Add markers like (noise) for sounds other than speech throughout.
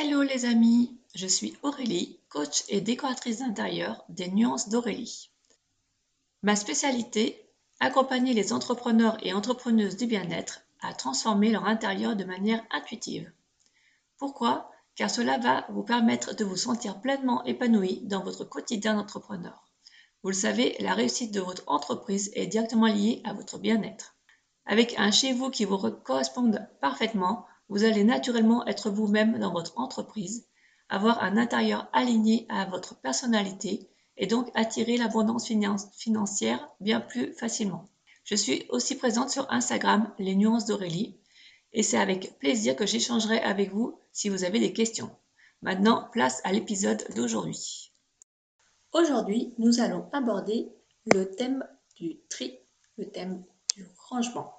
Hello les amis, je suis Aurélie, coach et décoratrice d'intérieur des Nuances d'Aurélie. Ma spécialité, accompagner les entrepreneurs et entrepreneuses du bien-être à transformer leur intérieur de manière intuitive. Pourquoi? Car cela va vous permettre de vous sentir pleinement épanoui dans votre quotidien d'entrepreneur. Vous le savez, la réussite de votre entreprise est directement liée à votre bien-être. Avec un chez vous qui vous corresponde parfaitement, vous allez naturellement être vous-même dans votre entreprise, avoir un intérieur aligné à votre personnalité et donc attirer l'abondance financière bien plus facilement. Je suis aussi présente sur Instagram, les nuances d'Aurélie, et c'est avec plaisir que j'échangerai avec vous si vous avez des questions. Maintenant, place à l'épisode d'aujourd'hui. Aujourd'hui, nous allons aborder le thème du tri, le thème du rangement.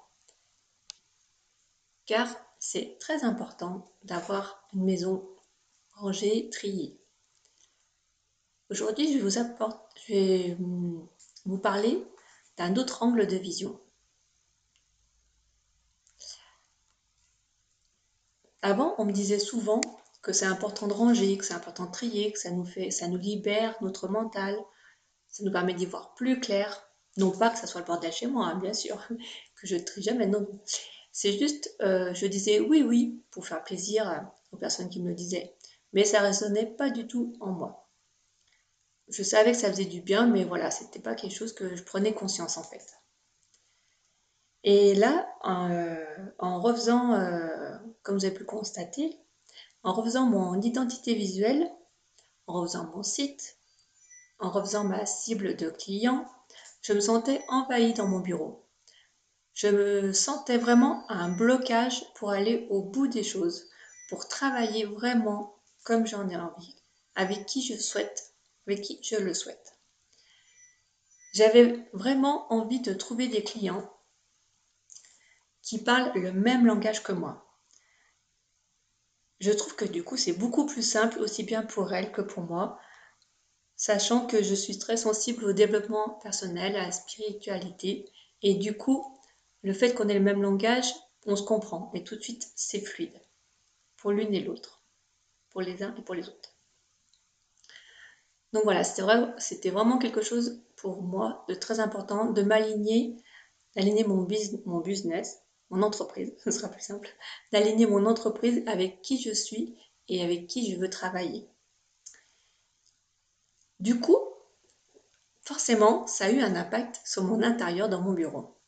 Car c'est très important d'avoir une maison rangée, triée. Aujourd'hui, je vais vais vous parler d'un autre angle de vision. Avant, on me disait souvent que c'est important de ranger, que c'est important de trier, que ça nous fait, ça nous libère notre mental, ça nous permet d'y voir plus clair. Non pas que ça soit le bordel chez moi, hein, bien sûr, (laughs) que je trie jamais, non. C'est juste, euh, je disais oui, oui, pour faire plaisir aux personnes qui me le disaient. Mais ça résonnait pas du tout en moi. Je savais que ça faisait du bien, mais voilà, c'était pas quelque chose que je prenais conscience en fait. Et là, en, euh, refaisant, euh, comme vous avez pu constater, en refaisant mon identité visuelle, en refaisant mon site, en refaisant ma cible de clients, je me sentais envahie dans mon bureau. Je me sentais vraiment un blocage pour aller au bout des choses, pour travailler vraiment comme j'en ai envie, avec qui je souhaite, avec qui je le souhaite. J'avais vraiment envie de trouver des clients qui parlent le même langage que moi. Je trouve que du coup c'est beaucoup plus simple aussi bien pour elles que pour moi, sachant que je suis très sensible au développement personnel, à la spiritualité, et du coup le fait qu'on ait le même langage, on se comprend et tout de suite c'est fluide pour l'une et l'autre, pour les uns et pour les autres. Donc voilà, c'était vraiment, quelque chose pour moi de très important de m'aligner, d'aligner mon business, mon entreprise, (laughs) ce sera plus simple, d'aligner mon entreprise avec qui je suis et avec qui je veux travailler. Du coup, forcément, ça a eu un impact sur mon intérieur dans mon bureau.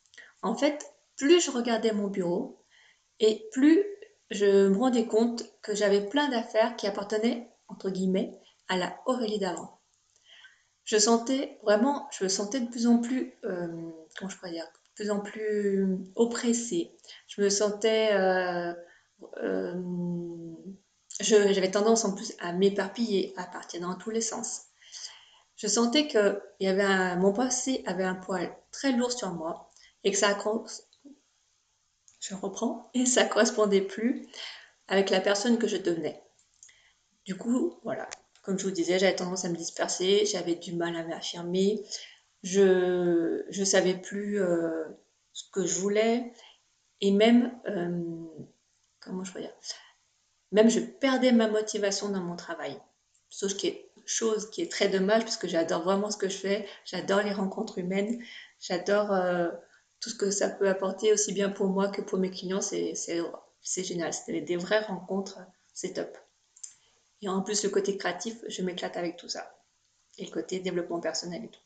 En fait, plus je regardais mon bureau et plus je me rendais compte que j'avais plein d'affaires qui appartenaient, entre guillemets, à la Aurélie d'avant. Je sentais vraiment, je me sentais de plus en plus, euh, comment je pourrais dire, de plus en plus oppressée. Je me sentais, euh, euh, j'avais tendance en plus à m'éparpiller, à partir dans tous les sens. Je sentais que y avait mon passé avait un poids très lourd sur moi et que ça, je reprends, (laughs) et ça correspondait plus avec la personne que je devenais. Du coup, voilà, comme je vous disais, j'avais tendance à me disperser, j'avais du mal à m'affirmer, je ne savais plus euh, ce que je voulais, et même, euh, comment je peux dire, même je perdais ma motivation dans mon travail. Chose qui chose qui est très dommage parce que j'adore vraiment ce que je fais, j'adore les rencontres humaines, j'adore euh, tout ce que ça peut apporter aussi bien pour moi que pour mes clients, c'est génial. C'était des vraies rencontres, c'est top. Et en plus, le côté créatif, je m'éclate avec tout ça. Et le côté développement personnel et tout.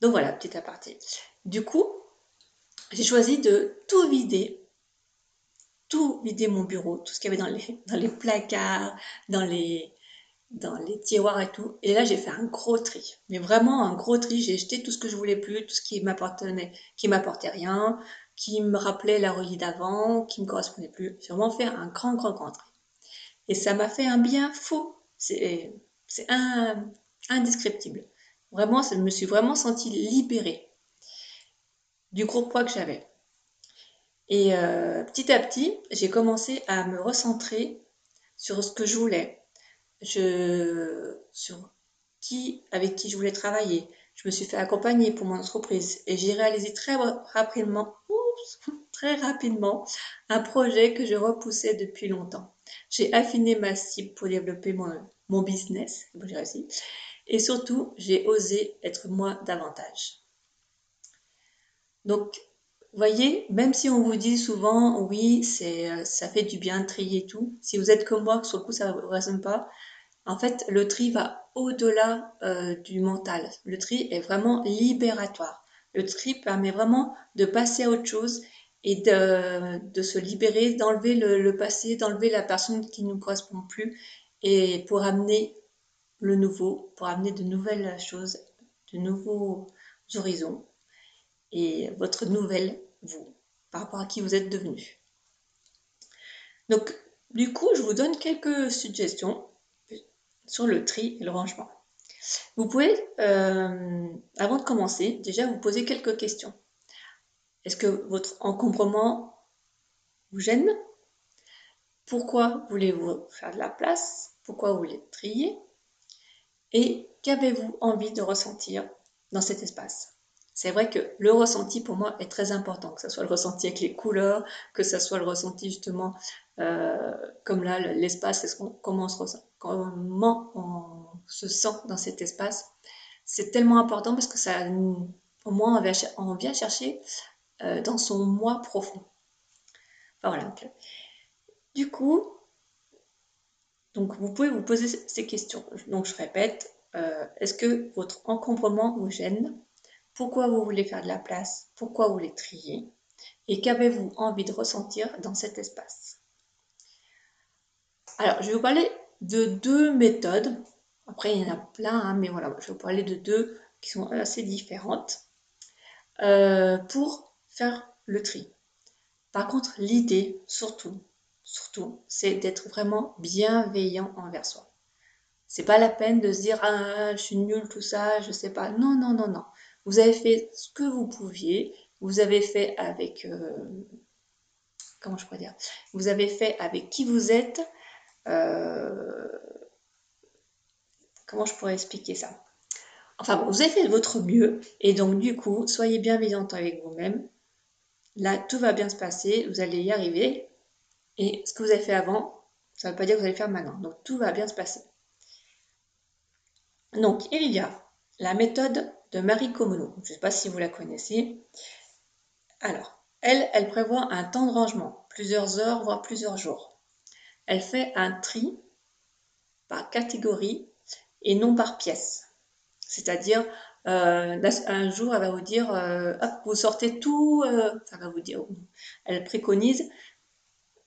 Donc voilà, petit aparté. Du coup, j'ai choisi de tout vider, tout vider mon bureau, tout ce qu'il y avait dans les, (laughs) dans les placards, dans les, dans les tiroirs et tout. Et là, j'ai fait un gros tri. Mais vraiment un gros tri. J'ai jeté tout ce que je voulais plus, tout ce qui m'appartenait, qui m'apportait rien, qui me rappelait la relie d'avant, qui me correspondait plus. J'ai vraiment fait un grand, grand, grand tri. Et ça m'a fait un bien fou. C'est, indescriptible. Vraiment, je me suis vraiment sentie libérée du gros poids que j'avais. Et euh, petit à petit, j'ai commencé à me recentrer sur ce que je voulais, je, sur qui, avec qui je voulais travailler. Je me suis fait accompagner pour mon entreprise et j'ai réalisé très rapidement, très rapidement un projet que je repoussais depuis longtemps. J'ai affiné ma cible pour développer mon, mon business, et surtout, j'ai osé être moi davantage. Donc, voyez, même si on vous dit souvent, oui, euh, ça fait du bien de trier tout, si vous êtes comme moi, sur le coup, ça ne résonne pas, en fait, le tri va au-delà euh, du mental. Le tri est vraiment libératoire. Le tri permet vraiment de passer à autre chose et de, de se libérer, d'enlever le, le passé, d'enlever la personne qui ne nous correspond plus et pour amener le nouveau, pour amener de nouvelles choses, de nouveaux horizons et votre nouvelle vous, par rapport à qui vous êtes devenu. Donc, du coup, je vous donne quelques suggestions sur le tri et le rangement. Vous pouvez, euh, avant de commencer, déjà vous poser quelques questions. Est-ce que votre encombrement vous gêne? Pourquoi voulez-vous faire de la place? Pourquoi vous voulez trier? Et qu'avez-vous envie de ressentir dans cet espace? C'est vrai que le ressenti pour moi est très important, que ce soit le ressenti avec les couleurs, que ce soit le ressenti justement euh, comme là l'espace, comment, on se sent dans cet espace. C'est tellement important parce que ça, au moins on vient, chercher euh, dans son moi profond. voilà. Du coup, donc vous pouvez vous poser ces questions. Donc je répète, euh, est-ce que votre encombrement vous gêne? Pourquoi vous voulez faire de la place, pourquoi vous voulez trier? Et qu'avez-vous envie de ressentir dans cet espace? Alors, je vais vous parler de deux méthodes. Après, il y en a plein, hein, mais voilà, je vais vous parler de deux qui sont assez différentes euh, pour faire le tri. Par contre, l'idée, surtout, surtout, c'est d'être vraiment bienveillant envers soi. C'est pas la peine de se dire ah je suis nul tout ça, je sais pas. Non non non non. Vous avez fait ce que vous pouviez, vous avez fait avec... Euh, comment je pourrais dire? Vous avez fait avec qui vous êtes. Euh, comment je pourrais expliquer ça? Enfin, vous avez fait de votre mieux, et donc du coup, soyez bienveillante avec vous-même. Là, tout va bien se passer, vous allez y arriver. Et ce que vous avez fait avant, ça ne veut pas dire que vous allez le faire maintenant. Donc, tout va bien se passer. Donc, il y a la méthode de Marie Komono. Je ne sais pas si vous la connaissez. Alors, elle, prévoit un temps de rangement, plusieurs heures, voire plusieurs jours. Elle fait un tri par catégorie et non par pièce. C'est-à-dire, euh, un jour, elle va vous dire, euh, vous sortez tout, euh, elle va vous dire, elle préconise,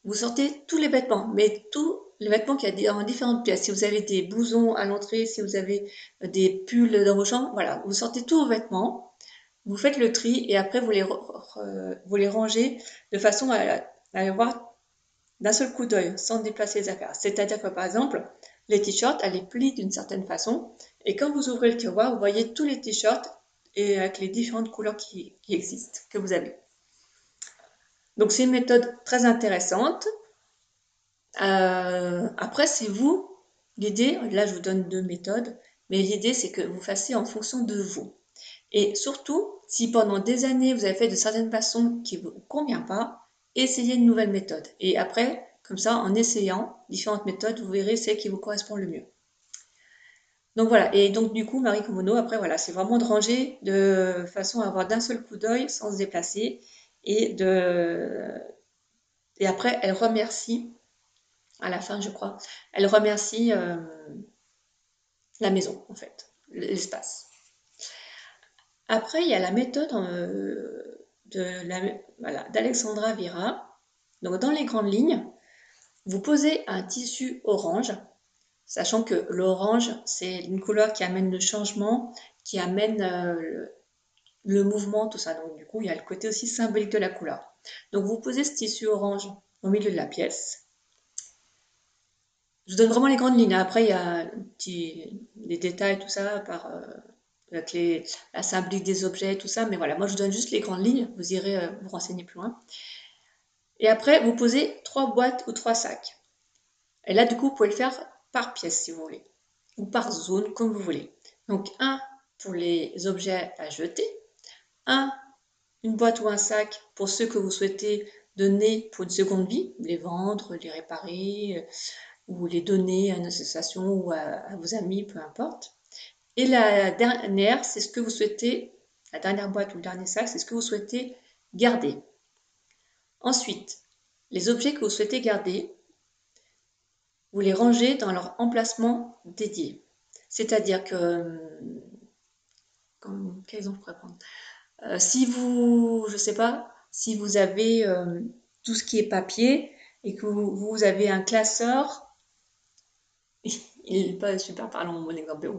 vous sortez tous les vêtements, mais tous les vêtements qu'il y a en différentes pièces. Si vous avez des blousons à l'entrée, si vous avez euh, des pulls dans vos chambres, voilà, vous sortez tous vos vêtements, vous faites le tri et après vous les, rangez de façon à, à les voir d'un seul coup d'œil, sans déplacer les affaires. C'est-à-dire que par exemple, les t-shirts, elle les plient d'une certaine façon et quand vous ouvrez le tiroir, vous voyez tous les t-shirts et avec les différentes couleurs qui, qui existent, que vous avez. Donc c'est une méthode très intéressante euh, après, c'est vous. L'idée, là, je vous donne deux méthodes, mais l'idée, c'est que vous fassiez en fonction de vous. Et surtout, si pendant des années, vous avez fait de certaines façons qui ne vous convient pas, essayez une nouvelle méthode. Et après, comme ça, en essayant différentes méthodes, vous verrez celle qui vous correspond le mieux. Donc voilà, et donc du coup, Marie Komono, après voilà, c'est vraiment de ranger de façon à avoir d'un seul coup d'œil sans se déplacer. Et, de... et après, elle remercie à la fin, je crois. Elle remercie euh, la maison, en fait, l'espace. Après, il y a la méthode euh, d'Alexandra Vira. Donc, dans les grandes lignes, vous posez un tissu orange, sachant que l'orange, c'est une couleur qui amène le changement, qui amène euh, le, le mouvement, tout ça. Donc, du coup, il y a le côté aussi symbolique de la couleur. Donc, vous posez ce tissu orange au milieu de la pièce. Je donne vraiment les grandes lignes. Après, il y a les détails, tout ça, par, euh, avec les, la symbolique des objets, tout ça. Mais voilà, moi, je donne juste les grandes lignes. Vous irez euh, vous renseigner plus loin. Et après, vous posez trois boîtes ou trois sacs. Et là, du coup, vous pouvez le faire par pièce, si vous voulez. Ou par zone, comme vous voulez. Donc, un pour les objets à jeter. Un une boîte ou un sac pour ceux que vous souhaitez donner pour une seconde vie, les vendre, les réparer euh, ou les donner à une association ou à, vos amis, peu importe. Et la dernière, c'est ce que vous souhaitez, la dernière boîte ou le dernier sac, c'est ce que vous souhaitez garder. Ensuite, les objets que vous souhaitez garder, vous les rangez dans leur emplacement dédié. C'est-à-dire que, quel exemple je pourrais prendre? Euh, Si vous, je sais pas, si vous avez euh, tout ce qui est papier et que vous, avez un classeur, (laughs) il n'est pas super parlant mon exemple,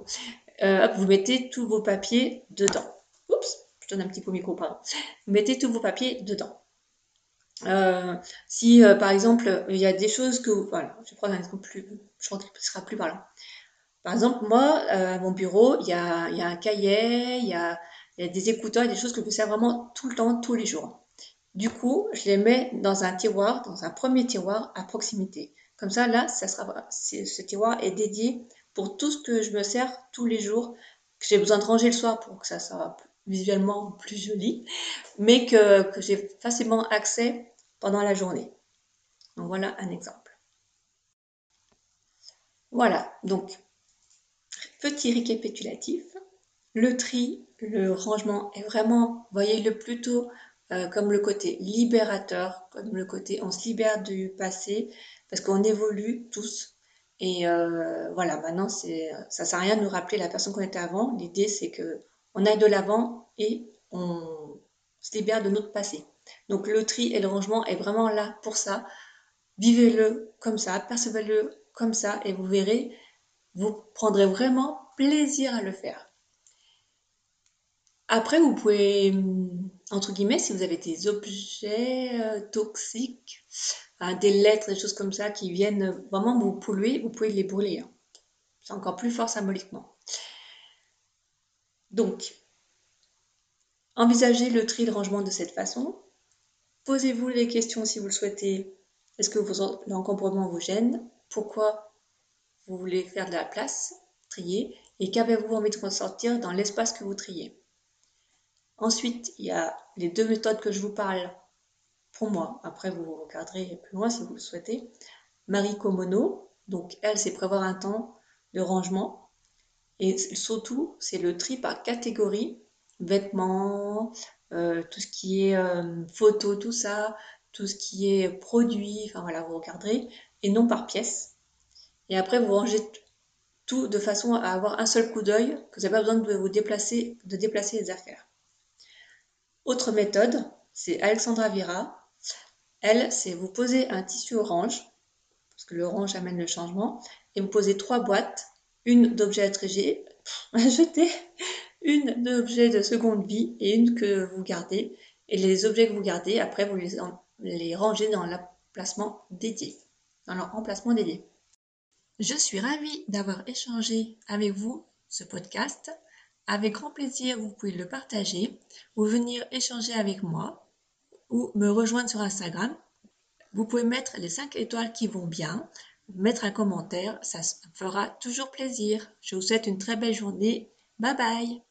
euh, vous mettez tous vos papiers dedans. Oups, je donne un petit peu au micro, pardon. Vous mettez tous vos papiers dedans. Euh, si par exemple il y a des choses que voilà, je prendre un exemple plus, je crois qu'il sera plus parlant. Par exemple, moi, à mon bureau, il y a, il y a un cahier, il y a, il y a des écouteurs, des choses que je sers vraiment tout le temps, tous les jours. Du coup, je les mets dans un tiroir, dans un premier tiroir à proximité. Comme ça, là, ça sera, ce tiroir est dédié pour tout ce que je me sers tous les jours, que j'ai besoin de ranger le soir pour que ça soit visuellement plus joli, mais que, j'ai facilement accès pendant la journée. Donc voilà un exemple. Voilà, donc petit récapitulatif. Le tri, le rangement est vraiment, voyez-le plutôt euh, comme le côté libérateur, comme le côté on se libère du passé, parce qu'on évolue tous. Et euh, voilà, maintenant, c'est, ça sert à rien de nous rappeler la personne qu'on était avant. L'idée, c'est que on aille de l'avant et on se libère de notre passé. Donc le tri et le rangement est vraiment là pour ça. Vivez-le comme ça, percevez-le comme ça, et vous verrez, vous prendrez vraiment plaisir à le faire. Après, vous pouvez, hum, entre guillemets, si vous avez des objets euh, toxiques, des lettres, des choses comme ça qui viennent vraiment vous polluer, vous pouvez les brûler. Hein. C'est encore plus fort symboliquement. Donc, envisagez le tri de rangement de cette façon. Posez-vous les questions si vous le souhaitez. Est-ce que l'encombrement vous gêne? Pourquoi vous voulez faire de la place, trier Et qu'avez-vous envie de ressortir dans l'espace que vous triez? Ensuite, il y a les deux méthodes que je vous parle pour moi. Après, vous regarderez plus loin si vous le souhaitez. Marie Komono, donc elle, c'est prévoir un temps de rangement. Et surtout, c'est le tri par catégorie, vêtements, euh, tout ce qui est euh, photos, tout ça, tout ce qui est produit, enfin voilà, vous regarderez, et non par pièce. Et après, vous rangez tout de façon à avoir un seul coup d'œil, que vous n'avez pas besoin de vous déplacer, de déplacer les affaires. Autre méthode, c'est Alexandra Vira. Elle, c'est vous posez un tissu orange, parce que l'orange amène le changement, et vous posez trois boîtes, une d'objets (laughs) à jeter, une d'objets de seconde vie et une que vous gardez. Et les objets que vous gardez, après, vous les, les rangez dans l'emplacement dédié, dans leur emplacement dédié. Je suis ravie d'avoir échangé avec vous ce podcast. Avec grand plaisir, vous pouvez le partager ou venir échanger avec moi ou me rejoindre sur Instagram. Vous pouvez mettre les 5 étoiles qui vont bien, mettre un commentaire, ça fera toujours plaisir. Je vous souhaite une très belle journée. Bye bye